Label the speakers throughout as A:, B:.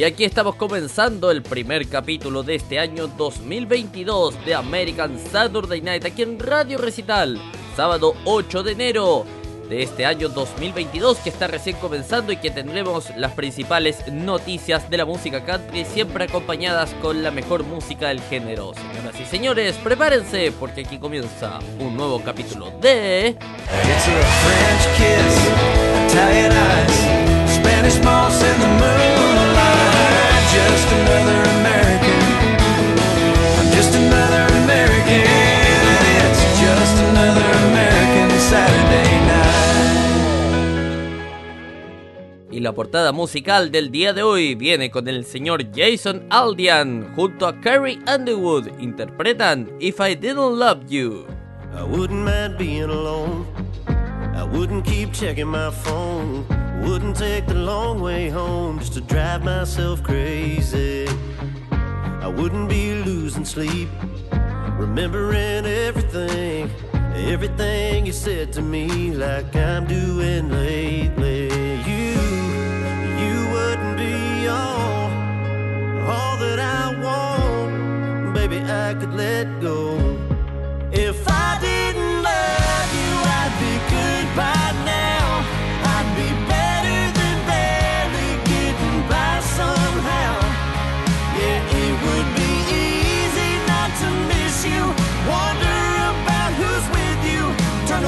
A: Y aquí estamos comenzando el primer capítulo de este año 2022 de American Saturday Night aquí en Radio Recital, sábado 8 de enero de este año 2022 que está recién comenzando y que tendremos las principales noticias de la música country siempre acompañadas con la mejor música del género. Señoras y señores, prepárense porque aquí comienza un nuevo capítulo de... Y la portada musical del día de hoy viene con el señor Jason Aldean junto a Carrie Underwood. Interpretan If I Didn't Love You. I wouldn't mind being alone. I wouldn't keep checking my phone. Wouldn't take the long way home just to drive myself crazy. I wouldn't be losing sleep, remembering everything, everything you said to me, like I'm doing lately. You, you wouldn't be all all that I want, baby, I could let go. If I didn't love you, I'd be good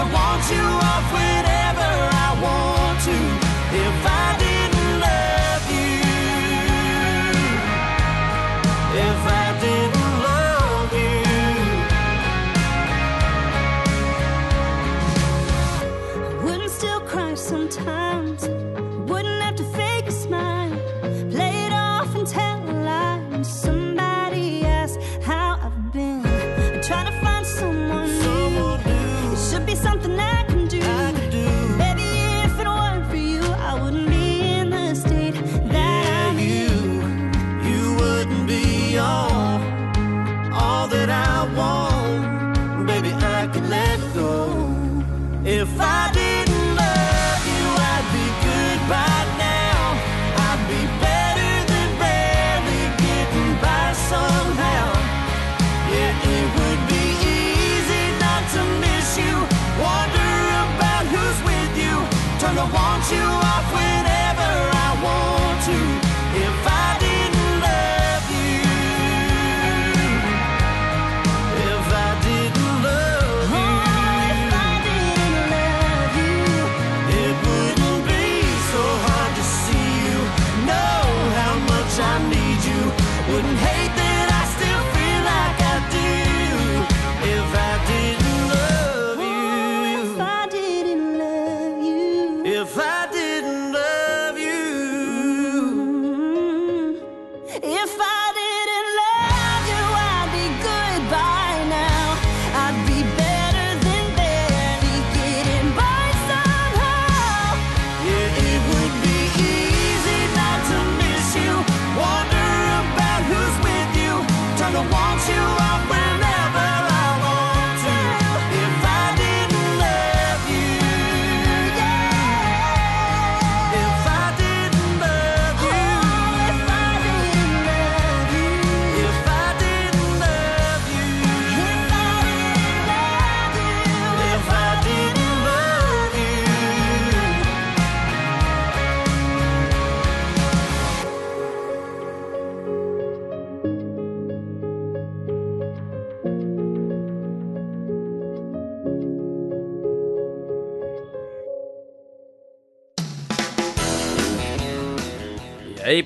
A: To want you off whenever I want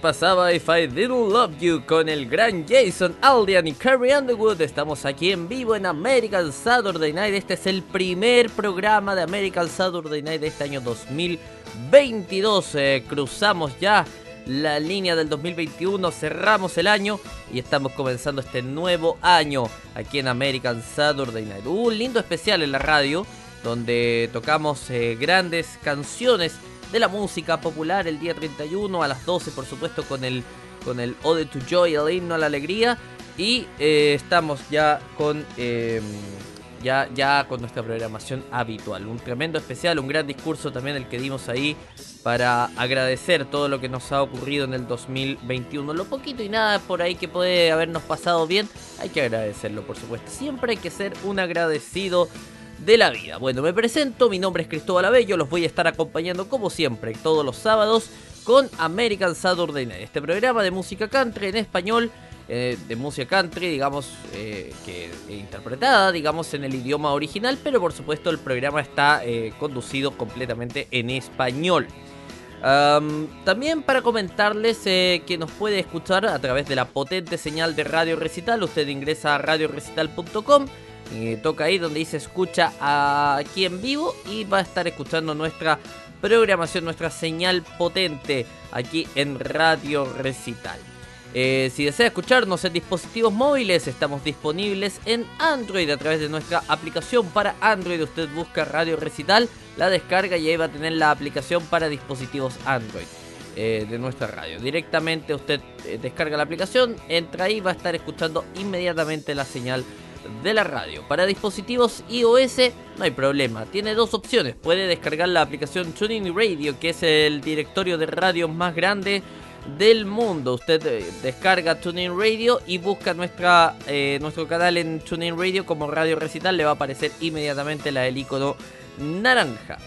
A: pasaba If I Didn't Love You con el gran Jason Aldean y Carrie Underwood. Estamos aquí en vivo en American Saturday Night. Este es el primer programa de American Saturday Night de este año 2022. Eh, cruzamos ya la línea del 2021, cerramos el año y estamos comenzando este nuevo año aquí en American Saturday Night. Un lindo especial en la radio donde tocamos eh, grandes canciones de la música popular el día 31 a las 12, por supuesto, con el, con el Ode to Joy, el himno a la alegría. Y eh, estamos ya con. Eh,
B: ya, ya con nuestra programación habitual. Un tremendo especial, un gran discurso también el que dimos ahí para agradecer todo lo que nos ha ocurrido en el 2021. Lo poquito y nada por ahí que puede habernos pasado bien, hay que agradecerlo, por supuesto. Siempre hay que ser un agradecido de la vida. Bueno, me presento, mi nombre es Cristóbal Abello, los voy a estar acompañando como siempre todos los sábados con American Saturday Night, este programa de música country en español, eh, de música country, digamos, eh, que interpretada, digamos, en el idioma original, pero por supuesto el programa está eh, conducido completamente en español. también para comentarles que nos puede escuchar a través de la potente señal de Radio Recital, usted ingresa a radiorecital.com toca ahí donde dice escucha aquí en vivo y va a estar escuchando nuestra programación, nuestra señal potente aquí en Radio Recital. Eh, si desea escucharnos en dispositivos móviles, estamos disponibles en Android a través de nuestra aplicación para Android. Usted busca Radio Recital, la descarga y ahí va a tener la aplicación para dispositivos Android eh, de nuestra radio. Directamente usted eh, descarga la aplicación, entra ahí, va a estar escuchando inmediatamente la señal de la radio. Para dispositivos iOS no hay problema, tiene dos opciones. Puede descargar la aplicación Tuning Radio, que es el directorio de radio más grande del mundo. Usted eh, descarga Tuning Radio y busca nuestra, eh, nuestro canal en Tuning Radio como Radio Recital. Le va a aparecer inmediatamente la del icono naranja.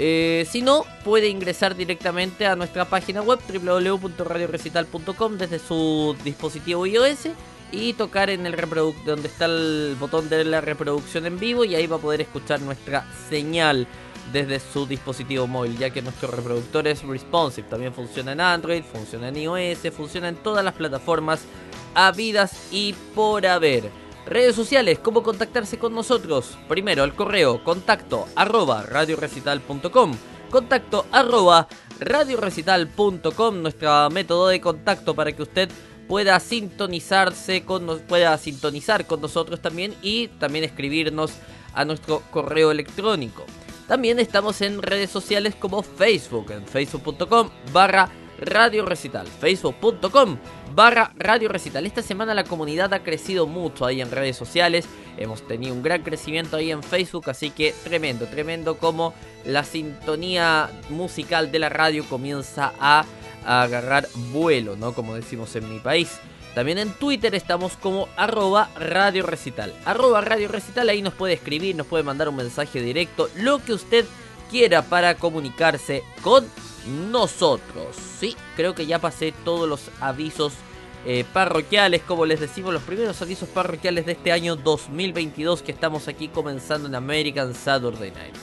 B: Eh, si no, puede ingresar directamente a nuestra página web www.radiorecital.com desde su dispositivo iOS y tocar en el reproductor donde está el botón de la reproducción en vivo y ahí va a poder escuchar nuestra señal desde su dispositivo móvil, ya que nuestro reproductor es responsive, también funciona en Android, funciona en iOS, funciona en todas las plataformas habidas y por haber. Redes sociales, ¿cómo contactarse con nosotros? Primero, el correo contacto arroba radiorecital.com contacto arroba radiorecital.com nuestro método de contacto para que usted pueda sintonizarse con pueda sintonizar con nosotros también y también escribirnos a nuestro correo electrónico. También estamos en redes sociales como Facebook, en facebook.com barra Radio Recital, facebook.com barra Radio Recital. Esta semana la comunidad ha crecido mucho ahí en redes sociales, hemos tenido un gran crecimiento ahí en Facebook, así que tremendo, tremendo como la sintonía musical de la radio comienza a a agarrar vuelo, ¿no? Como decimos en mi país. También en Twitter estamos como arroba Radio Recital. Arroba Radio Recital, ahí nos puede escribir, nos puede mandar un mensaje directo, lo que usted quiera para comunicarse con nosotros. Sí, creo que ya pasé todos los avisos eh, parroquiales, como les decimos, los primeros avisos parroquiales de este año 2022 que estamos aquí comenzando en American Saturday Night.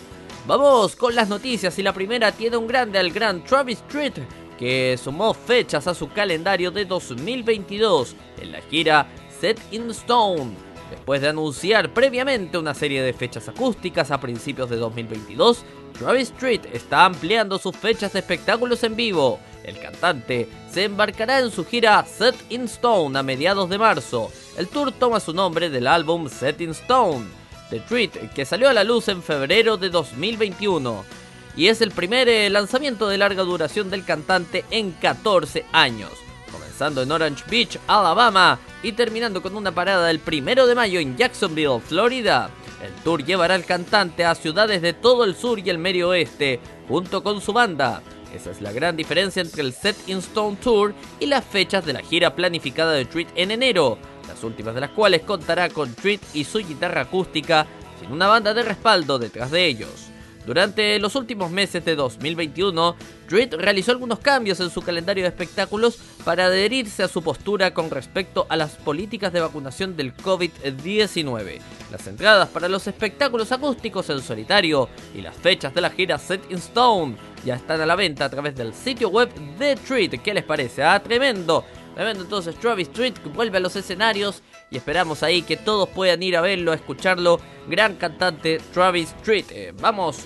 B: Vamos con las noticias y la primera tiene un grande al gran Travis Street que sumó fechas a su calendario de 2022 en la gira Set in Stone, después de anunciar previamente una serie de fechas acústicas a principios de 2022. Travis Street está ampliando sus fechas de espectáculos en vivo. El cantante se embarcará en su gira Set in Stone a mediados de marzo. El tour toma su nombre del álbum Set in Stone, The Treat, que salió a la luz en febrero de 2021 y es el primer eh, lanzamiento de larga duración del cantante en 14 años, comenzando en Orange Beach, Alabama y terminando con una parada el primero de mayo en Jacksonville, Florida. El tour llevará al cantante a ciudades de todo el sur y el medio oeste, junto con su banda. Esa es la gran diferencia entre el Set in Stone Tour y las fechas de la gira planificada de Treat en enero, las últimas de las cuales contará con Treat y su guitarra acústica, sin una banda de respaldo detrás de ellos. Durante los últimos meses de 2021, Dread realizó algunos cambios en su calendario de espectáculos para adherirse a su postura con respecto a las políticas de vacunación del COVID-19. Las entradas para los espectáculos acústicos en solitario y las fechas de la gira Set in Stone ya están a la venta a través del sitio web de Treat. ¿Qué les parece? Ah, tremendo. Tremendo entonces Travis Street vuelve a los escenarios y esperamos ahí que todos puedan ir a verlo, a escucharlo. Gran cantante Travis Street. Eh, vamos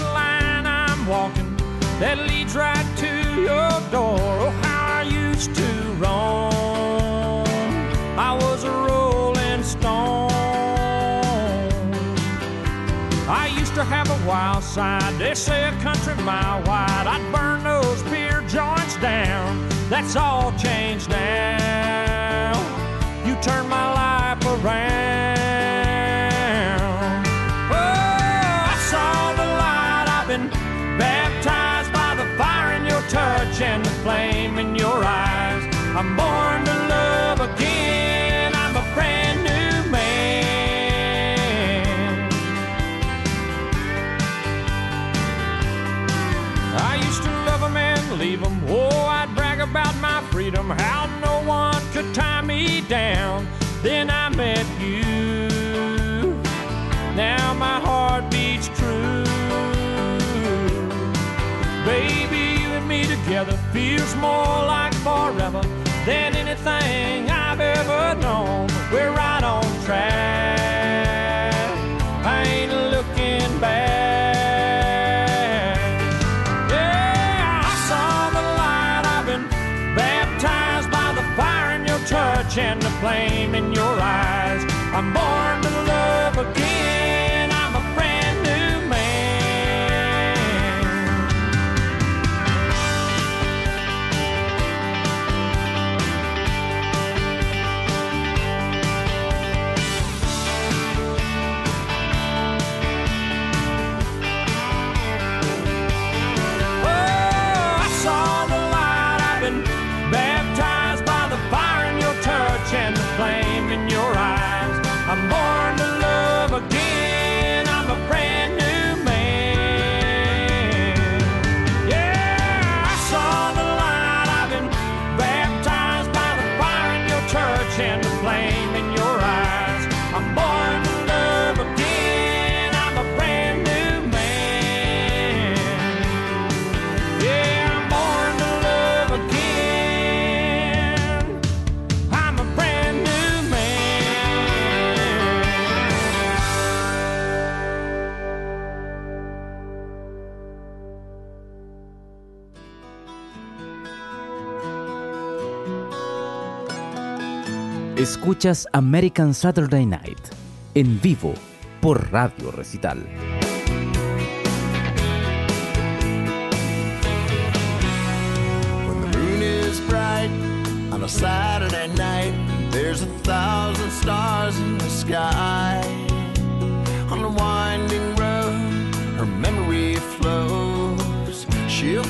B: walking that leads right to your door. Oh, how I used to roam. I was a rolling stone. I used to have a
C: wild side. They say a country mile wide. I'd burn those pier joints down. That's all changed now. You turned my life touch and the flame in your eyes. I'm born to love again. I'm a brand new man. I used to love them and leave them. Oh, I'd brag about my freedom, how no one could tie me down. Then I met you. Now my heart together feels more like forever than anything I've ever known. We're right on track. I ain't looking back. Yeah, I saw the light. I've been baptized by the fire in your church and the flame in your eyes. I'm born to live.
D: Escuchas American Saturday Night en vivo por Radio Recital.
A: When the moon is bright on a Saturday night, there's a thousand stars in the sky. On a winding road, her memory flows. She'll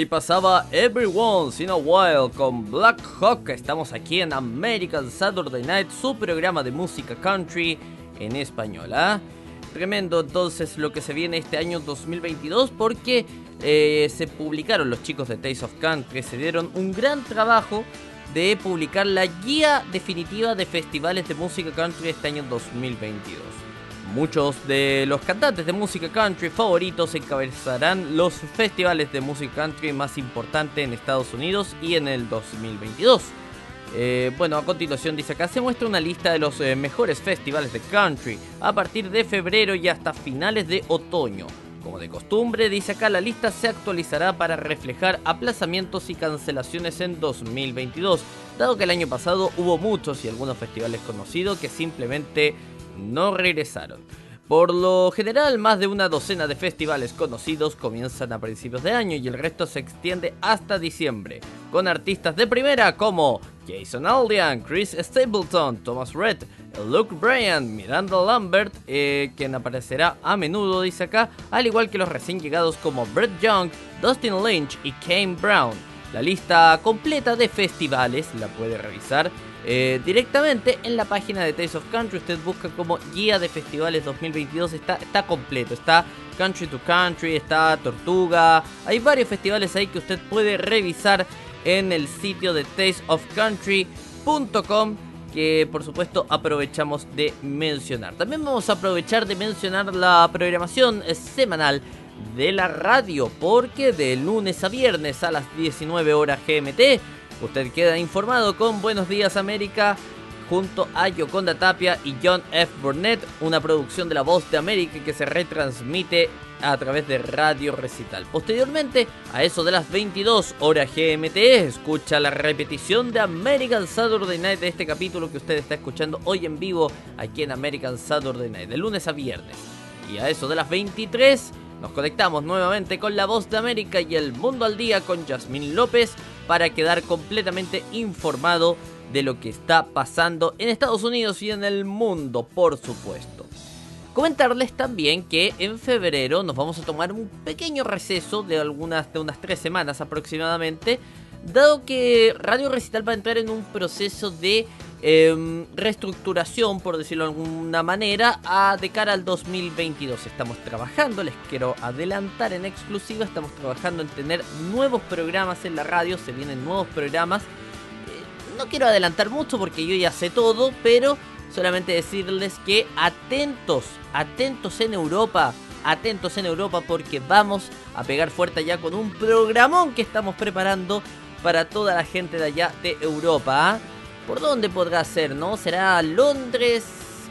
B: ahí pasaba Every Once in a While con Black Hawk. Estamos aquí en American Saturday Night, su programa de música country en español. ¿ah? Tremendo entonces lo que se viene este año 2022 porque eh, se publicaron los chicos de Taste of Country, se dieron un gran trabajo de publicar la guía definitiva de festivales de música country este año 2022. Muchos de los cantantes de música country favoritos encabezarán los festivales de música country más importantes en Estados Unidos y en el 2022. Eh, bueno, a continuación dice acá, se muestra una lista de los eh, mejores festivales de country a partir de febrero y hasta finales de otoño. Como de costumbre, dice acá, la lista se actualizará para reflejar aplazamientos y cancelaciones en 2022, dado que el año pasado hubo muchos y algunos festivales conocidos que simplemente no regresaron. Por lo general, más de una docena de festivales conocidos comienzan a principios de año y el resto se extiende hasta diciembre, con artistas de primera como Jason Aldean, Chris Stapleton, Thomas Rhett, Luke Bryan, Miranda Lambert, eh, quien aparecerá a menudo, dice acá, al igual que los recién llegados como Brett Young, Dustin Lynch y Kane Brown. La lista completa de festivales la puede revisar eh, directamente en la página de Taste of Country. Usted busca como guía de festivales 2022. Está, está completo. Está Country to Country, está Tortuga. Hay varios festivales ahí que usted puede revisar en el sitio de tasteofcountry.com que por supuesto aprovechamos de mencionar. También vamos a aprovechar de mencionar la programación semanal de la radio porque de lunes a viernes a las 19 horas GMT usted queda informado con Buenos Días América junto a Yoconda Tapia y John F. Burnett, una producción de La Voz de América que se retransmite a través de Radio Recital. Posteriormente, a eso de las 22 horas GMT, escucha la repetición de American Saturday Night de este capítulo que usted está escuchando hoy en vivo aquí en American Saturday Night, de lunes a viernes. Y a eso de las 23 nos conectamos nuevamente con La Voz de América y El Mundo al Día con Yasmín López para quedar completamente informado de lo que está pasando en Estados Unidos y en el mundo, por supuesto. Comentarles también que en febrero nos vamos a tomar un pequeño receso de algunas de unas tres semanas aproximadamente, dado que Radio Recital va a entrar en un proceso de eh, reestructuración, por decirlo de alguna manera, a, de cara al 2022. Estamos trabajando, les quiero adelantar en exclusiva, estamos trabajando en tener nuevos programas en la radio, se vienen nuevos programas. Eh, no quiero adelantar mucho porque yo ya sé todo, pero solamente decirles que atentos, atentos en Europa. Atentos en Europa porque vamos a pegar fuerte ya con un programón que estamos preparando para toda la gente de allá de Europa. ¿ah? ¿Por dónde podrá ser, no? ¿Será Londres?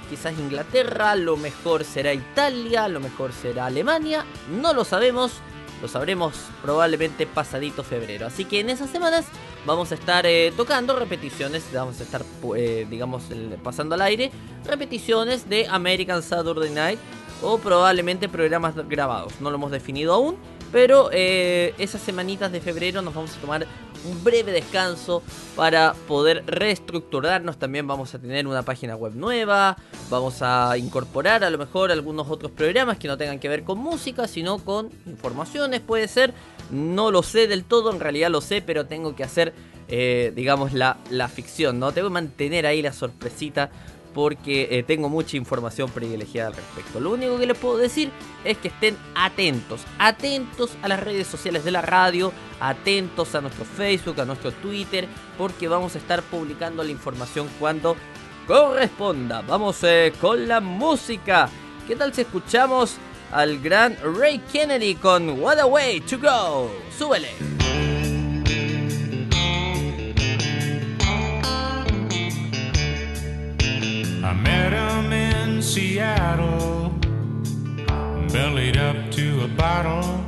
B: Quizás Inglaterra, lo mejor será Italia, lo mejor será Alemania, no lo sabemos, lo sabremos probablemente pasadito febrero. Así que en esas semanas vamos a estar eh, tocando repeticiones, vamos a estar, eh, digamos, pasando al aire, repeticiones de American Saturday Night o probablemente programas grabados. No lo hemos definido aún, pero eh, esas semanitas de febrero nos vamos a tomar un breve descanso para poder reestructurarnos. También vamos a tener una página web nueva, vamos a incorporar a lo mejor algunos otros programas que no tengan que ver con música, sino con informaciones, puede ser. No lo sé del todo, en realidad lo sé, pero tengo que hacer, eh, digamos, la, la ficción, ¿no? Tengo que mantener ahí la sorpresita porque eh, tengo mucha información privilegiada al respecto. Lo único que les puedo decir es que estén atentos, atentos a las redes sociales de la radio, atentos a nuestro Facebook, a nuestro Twitter, porque vamos a estar publicando la información cuando corresponda. Vamos eh, con la música. ¿Qué tal si escuchamos al gran Ray Kennedy con What a Way to Go? Súbele.
C: I met him in Seattle, bellied up to a bottle,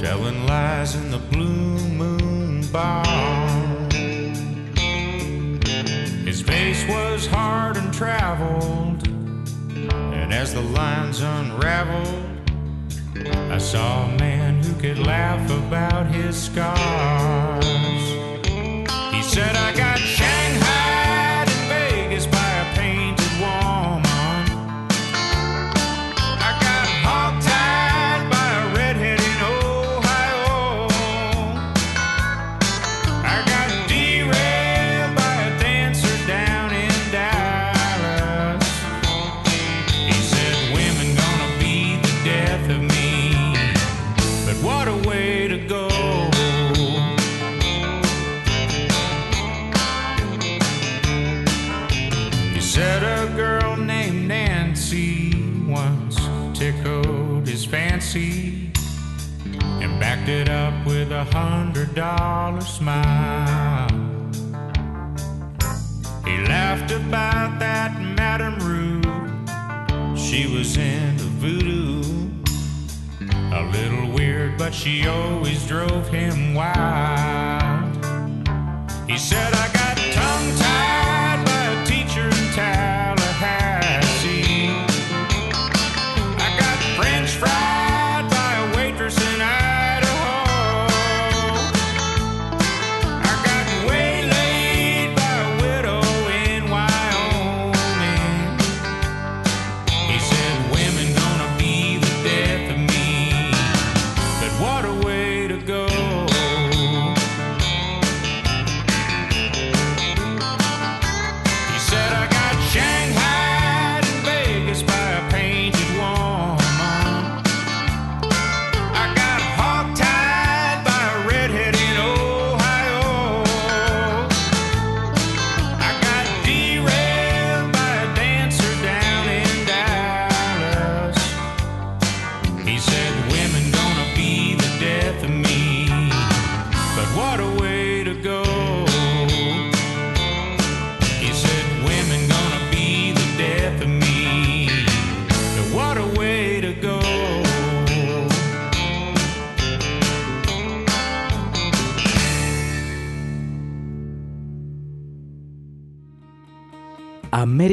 C: telling lies in the Blue Moon Bar. His face was hard and traveled, and as the lines unraveled, I saw a man who could laugh about his scars. He said, I got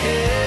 E: Yeah.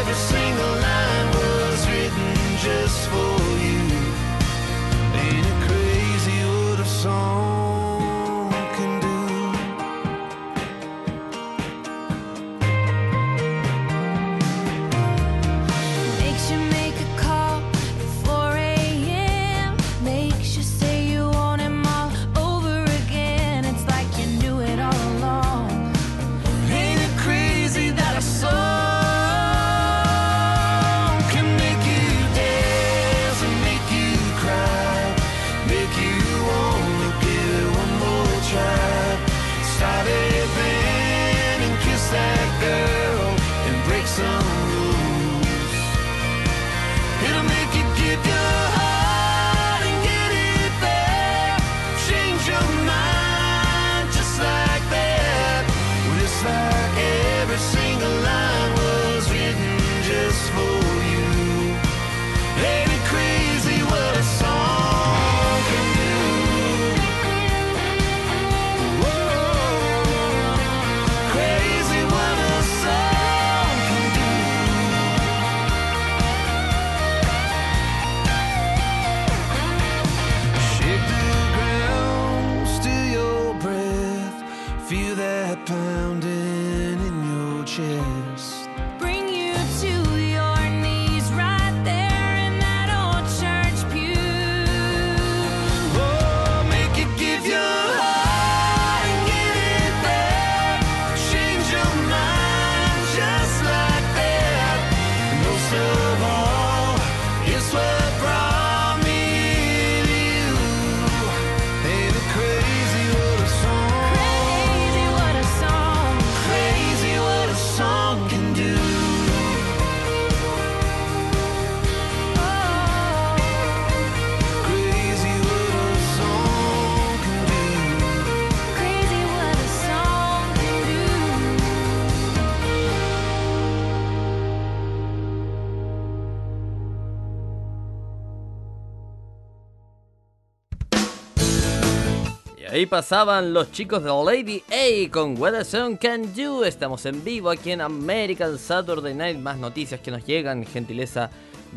B: Ahí pasaban los chicos de Lady A con What a Song Can Do. Estamos en vivo aquí en American Saturday Night. Más noticias que nos llegan, gentileza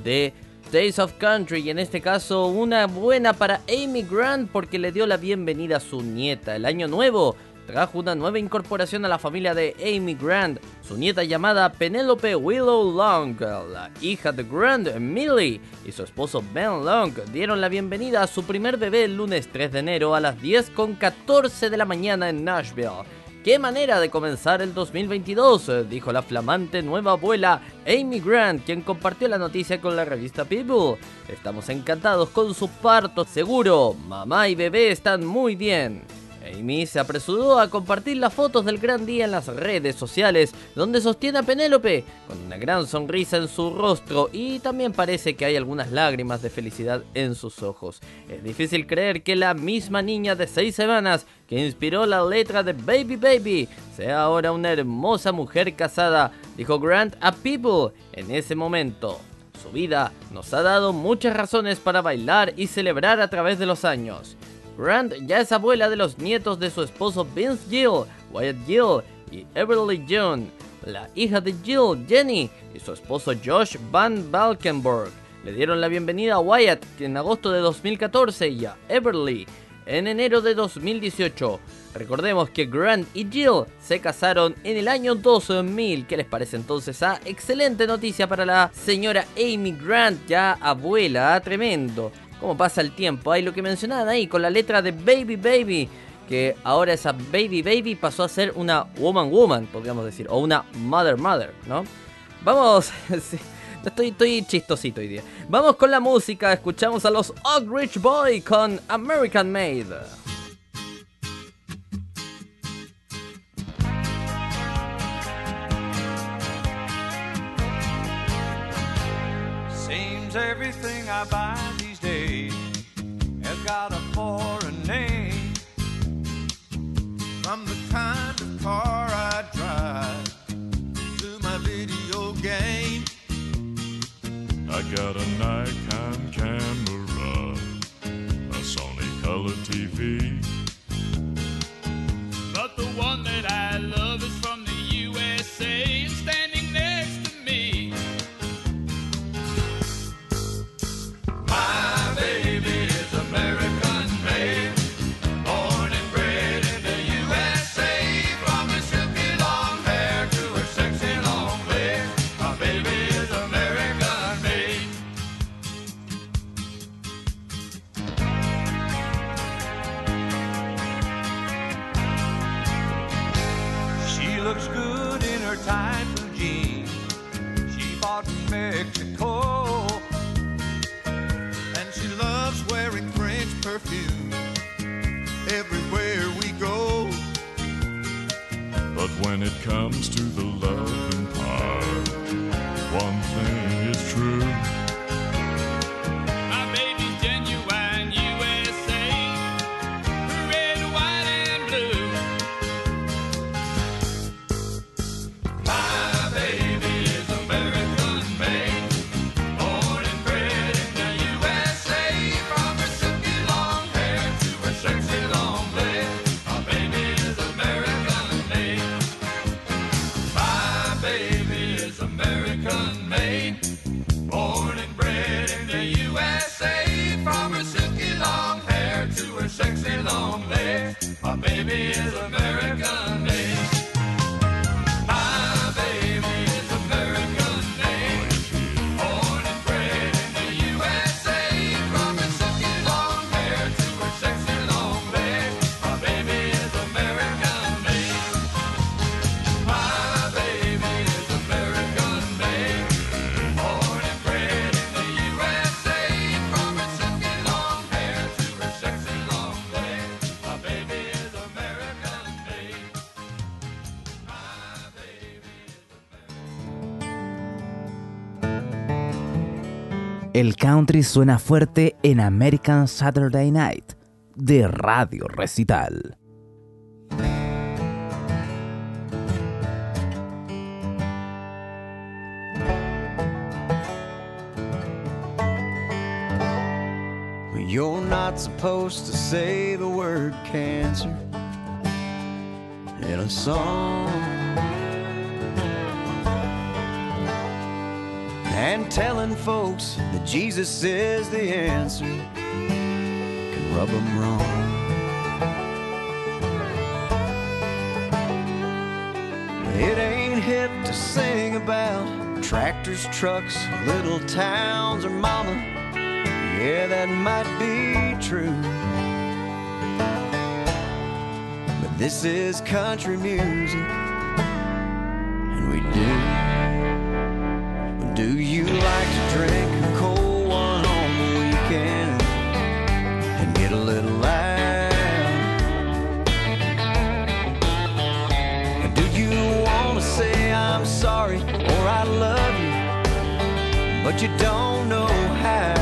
B: de Days of Country. Y en este caso, una buena para Amy Grant porque le dio la bienvenida a su nieta. El año nuevo trajo una nueva incorporación a la familia de Amy Grant. Su nieta llamada Penelope Willow Long, la hija de Grant, Millie, y su esposo Ben Long dieron la bienvenida a su primer bebé el lunes 3 de enero a las 10.14 de la mañana en Nashville. ¡Qué manera de comenzar el 2022! dijo la flamante nueva abuela Amy Grant, quien compartió la noticia con la revista People. Estamos encantados con su parto seguro. Mamá y bebé están muy bien. Amy se apresuró a compartir las fotos del gran día en las redes sociales, donde sostiene a Penélope con una gran sonrisa en su rostro y también parece que hay algunas lágrimas de felicidad en sus ojos. Es difícil creer que la misma niña de 6 semanas que inspiró la letra de Baby Baby sea ahora una hermosa mujer casada, dijo Grant a People en ese momento. Su vida nos ha dado muchas razones para bailar y celebrar a través de los años. Grant ya es abuela de los nietos de su esposo Vince Gill, Wyatt Gill y Everly John, la hija de Jill, Jenny, y su esposo Josh Van Valkenburg. Le dieron la bienvenida a Wyatt en agosto de 2014 y a Everly en enero de 2018. Recordemos que Grant y Jill se casaron en el año 2000. ¿Qué les parece entonces? Ah, excelente noticia para la señora Amy Grant, ya abuela, tremendo cómo pasa el tiempo. Hay lo que mencionaban ahí con la letra de Baby Baby, que ahora esa Baby Baby pasó a ser una Woman Woman, podríamos decir, o una Mother Mother, ¿no? Vamos, estoy, estoy chistosito hoy día. Vamos con la música, escuchamos a los Oak Ridge Boy con American Made.
F: Got a foreign name. From the kind of car I drive to my video game.
G: I got a Nikon camera, a Sony color TV.
H: But the one that I
D: El country suena fuerte en American Saturday Night de Radio Recital.
A: You're not supposed to say the word cancer in a song. And telling folks that Jesus is the answer can rub them wrong. It ain't hip to sing about tractors, trucks, little towns, or mama. Yeah, that might be true. But this is country music, drink a cold one on the weekend and get a little loud? Do you want to say I'm sorry or I love you, but you don't know how?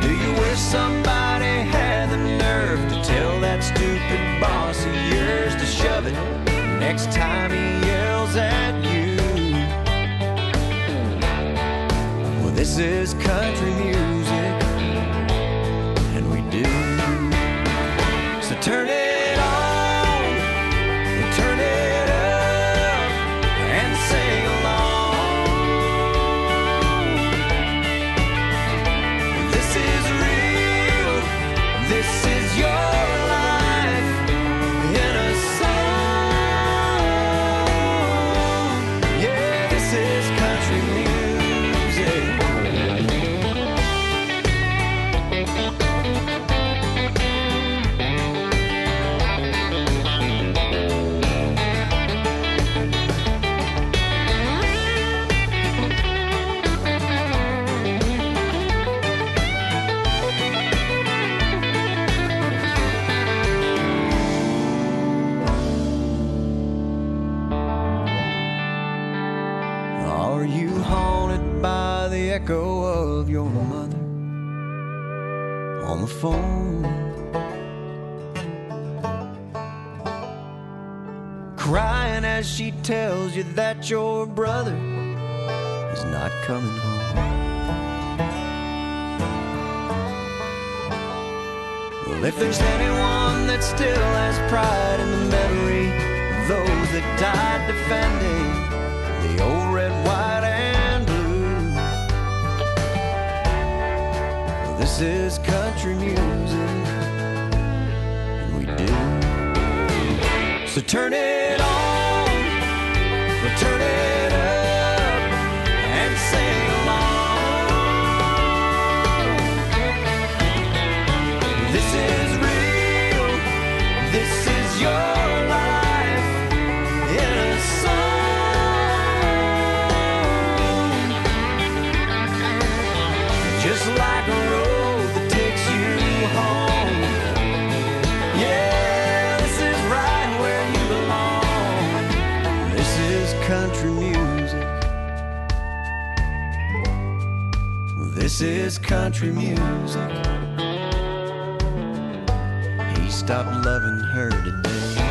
A: Do you wish somebody had the nerve to tell that stupid boss of yours to shove it next time Well, your brother is not coming home. Well, if there's anyone that still has pride in the memory of those that died defending the old red, white, and blue. Well, this is country music, and we do. So turn it country music. He stopped loving her today.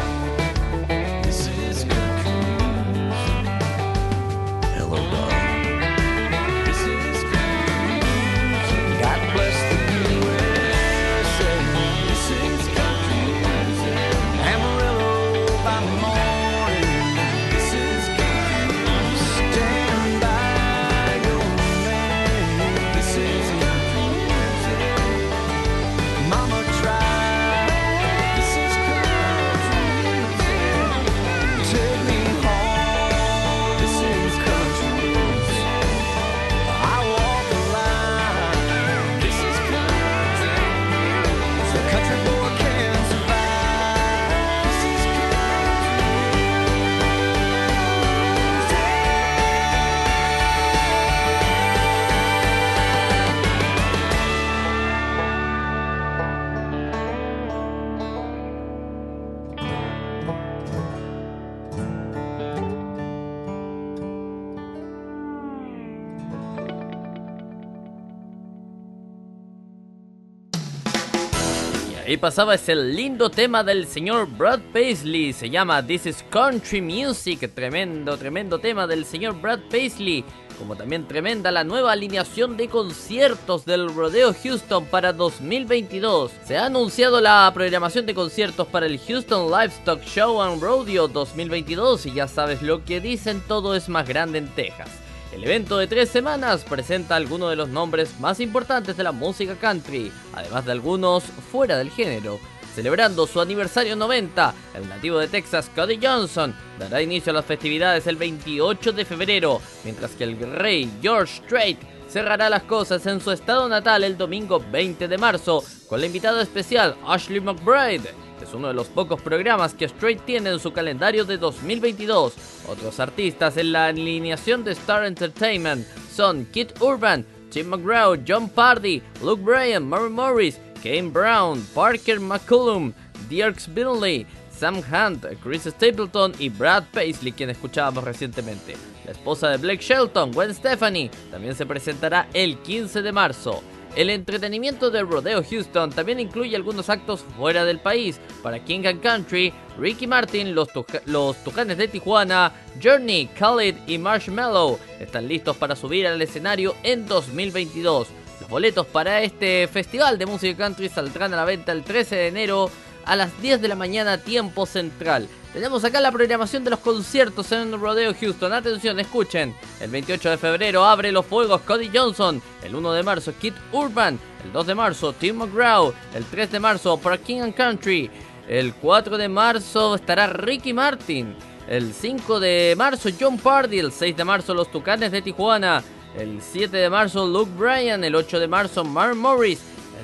B: Pasaba ese lindo tema del señor Brad Paisley. Se llama This is Country Music. Tremendo, tremendo tema del señor Brad Paisley. como también tremenda la nueva alineación de conciertos del Rodeo Houston para 2022. Se ha anunciado la programación de conciertos para el Houston Livestock Show and Rodeo 2022 y ya sabes lo que dicen, todo es más grande en Texas. El evento de tres semanas presenta algunos de los nombres más importantes de la música country, además de algunos fuera del género. Celebrando su aniversario 90, el nativo de Texas, Cody Johnson, dará inicio a las festividades el 28 de febrero, mientras que el rey George Strait cerrará las cosas en su estado natal el domingo 20 de marzo, con la invitada especial Ashley McBride. Es uno de los pocos programas que Strait tiene en su calendario de 2022. Otros artistas en la alineación de Star Entertainment son Kit Urban, Tim McGraw, John Pardy, Luke Bryan, Murray Morris, Kane Brown, Parker McCullum, Dirks Binley, Sam Hunt, Chris Stapleton y Brad Paisley, quien escuchábamos recientemente. La esposa de Blake Shelton, Gwen Stefani, también se presentará el 15 de marzo. El entretenimiento del Rodeo Houston también incluye algunos actos fuera del país. Para King and Country, Ricky Martin, los, Tuca- los de Tijuana, Journey, Khalid y Marshmallow están listos para subir al escenario en 2022. Los boletos para este festival de música country saldrán a la venta el 13 de enero a las 10 de la mañana tiempo central. Tenemos acá la programación de los conciertos en Rodeo Houston. Atención, escuchen. El 28 de febrero abre los fuegos Cody Johnson. El 1 de marzo Kid Urban. El 2 de marzo Tim McGraw. El 3 de marzo para King and Country. El 4 de marzo estará Ricky Martin. El 5 de marzo John Pardy. El 6 de marzo los Tucanes de Tijuana. El 7 de marzo Luke Bryan. El 8 de marzo Mark Morris.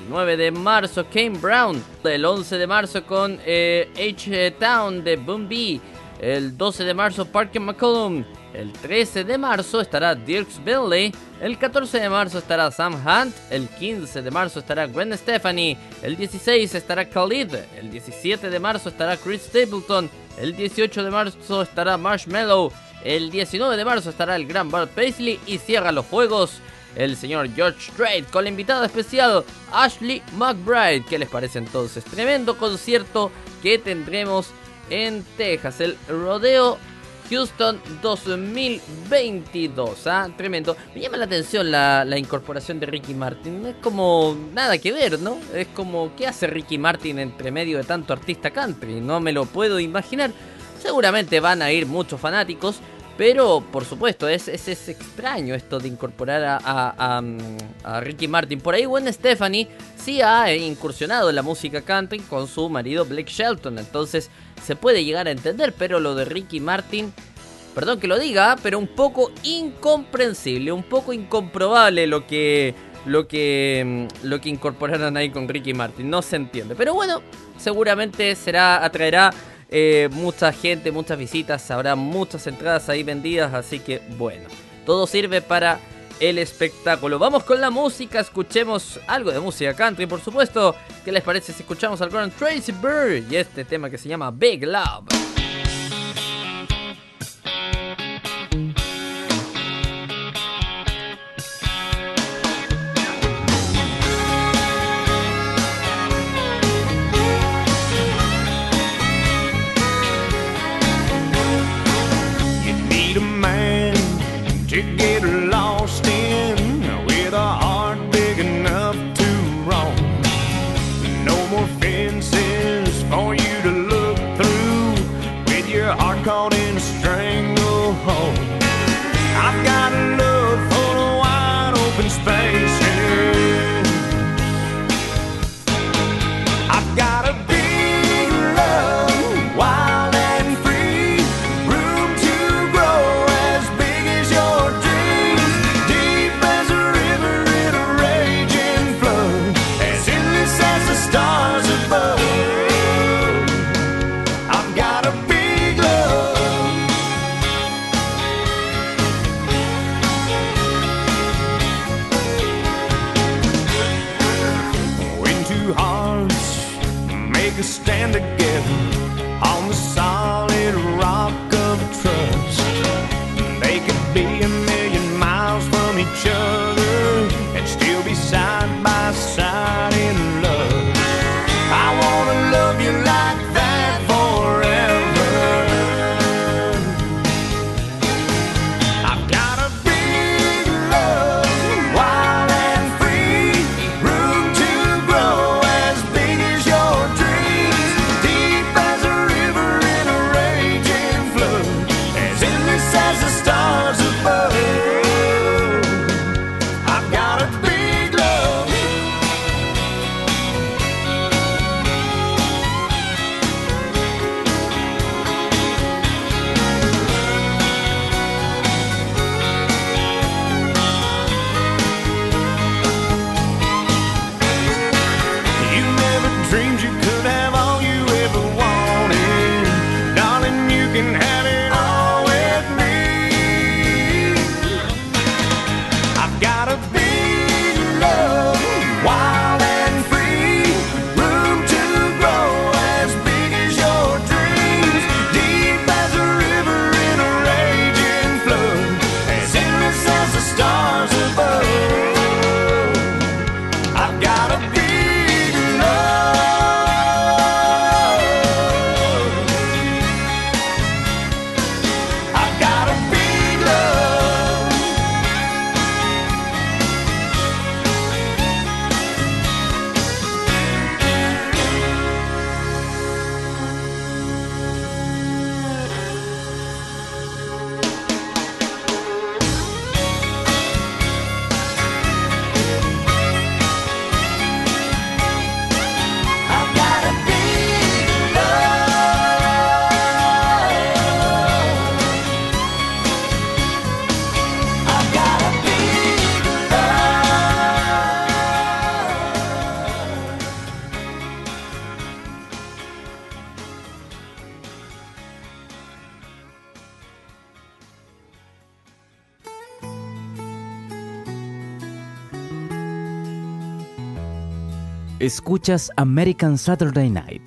B: El 9 de marzo Kane Brown. El 11 de marzo con eh, H-Town de Boom B. El 12 de marzo Parker McCollum. El 13 de marzo estará Dirks Bentley. El 14 de marzo estará Sam Hunt. El 15 de marzo estará Gwen Stefani. El 16 estará Khalid. El 17 de marzo estará Chris Stapleton. El 18 de marzo estará Marshmallow. El 19 de marzo estará el gran Bart Paisley. Y cierra los juegos el señor George Strait con la invitada especial Ashley McBride. ¿Qué les parece entonces? Tremendo concierto que tendremos en Texas, el Rodeo Houston 2022. ¿ah? Tremendo. Me llama la atención la, incorporación de Ricky Martin. Es como nada que ver, ¿no? Es como, ¿qué hace Ricky Martin entre medio de tanto artista country? No me lo puedo imaginar. Seguramente van a ir muchos fanáticos. Pero, por supuesto, es, es, es extraño esto de incorporar a, a- a, mm, Ricky Martin. Por ahí, Gwen Stephanie sí ha incursionado en la música country con su marido Blake Shelton. Entonces, se puede llegar a entender. Pero lo de Ricky Martin, perdón que lo diga, pero un poco incomprensible, un poco incomprobable lo que. Lo que, mm, lo que incorporaron ahí con Ricky Martin, no se entiende. Pero bueno, seguramente será, atraerá eh, mucha gente, muchas visitas, habrá muchas entradas ahí vendidas, así que bueno, todo sirve para el espectáculo. Vamos con la música, escuchemos algo de música country, por supuesto. ¿Qué les parece si escuchamos al gran Tracy Bird y este tema que se llama Big Love?
D: Escuchas American Saturday Night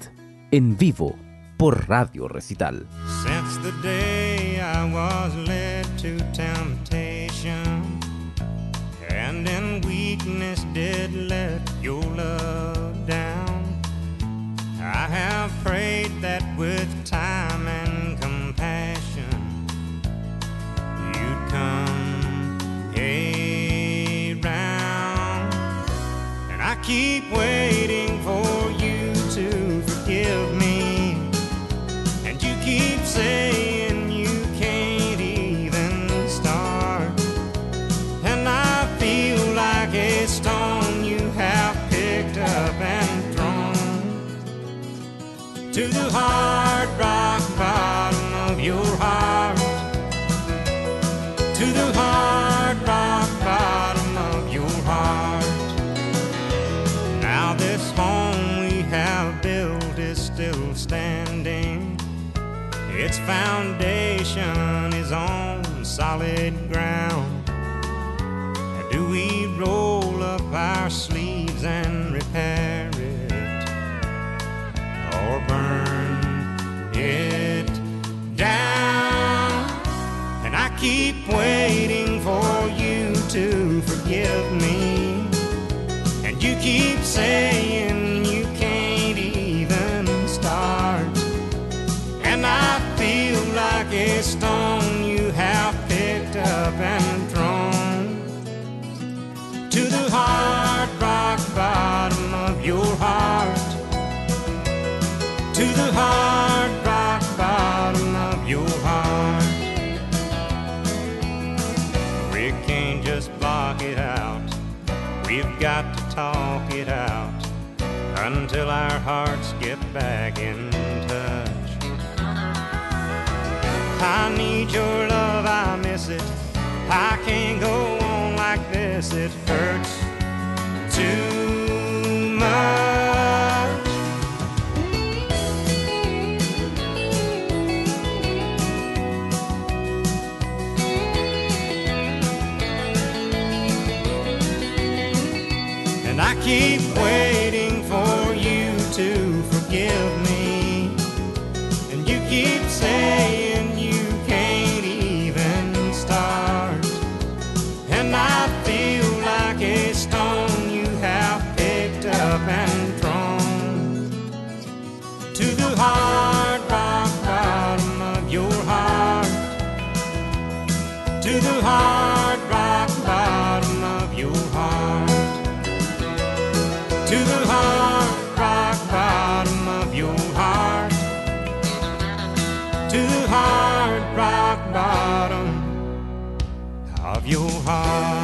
D: en vivo por Radio Recital.
I: Since the day I was led to temptation, and in weakness did let your love down, I have prayed that with time keep waiting for you to forgive me. And you keep saying you can't even start. And I feel like a stone you have picked up and thrown to the hard foundation is on solid ground. Do we roll up our sleeves and repair it? Or burn it down? And I keep waiting for you to forgive me. And you keep saying until our hearts get back in touch. I need your love, I miss it. I can't go on like this, it hurts of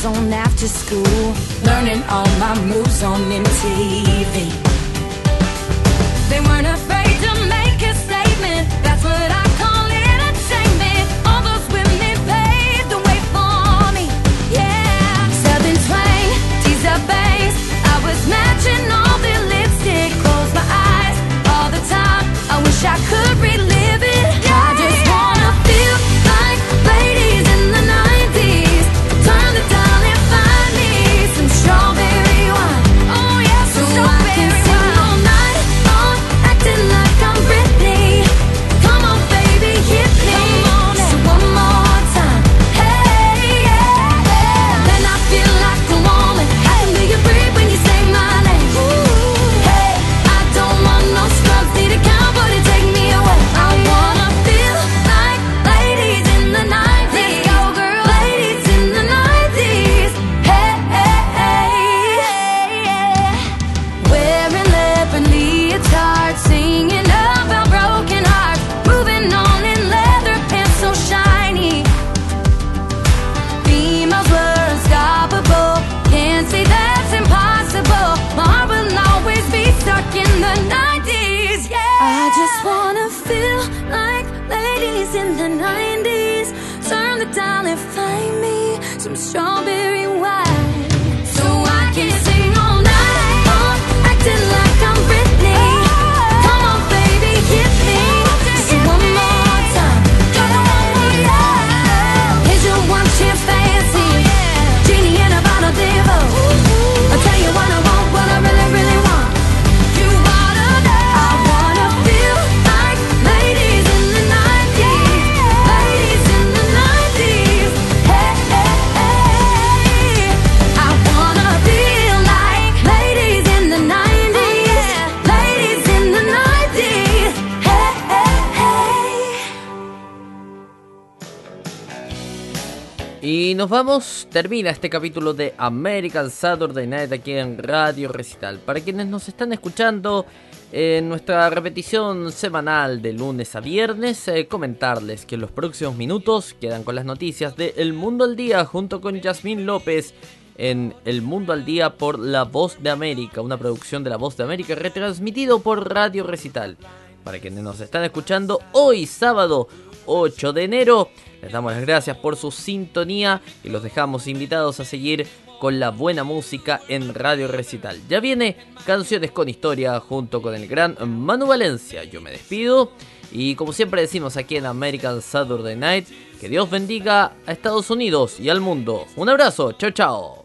J: hours on after school, learning all my moves on MTV. They weren't afraid.
B: nos vamos, termina este capítulo de American Saturday Night aquí en Radio Recital. Para quienes nos están escuchando en nuestra repetición semanal de lunes a viernes, eh, comentarles que en los próximos minutos quedan con las noticias de El Mundo al Día junto con Yasmín López en El Mundo al Día por La Voz de América, una producción de La Voz de América retransmitido por Radio Recital. Para quienes nos están escuchando hoy sábado 8 de enero, les damos las gracias por su sintonía y los dejamos invitados a seguir con la buena música en Radio Recital. Ya viene Canciones con Historia junto con el gran Manu Valencia. Yo me despido y como siempre decimos aquí en American Saturday Night, que Dios bendiga a Estados Unidos y al mundo. Un abrazo, chao chao.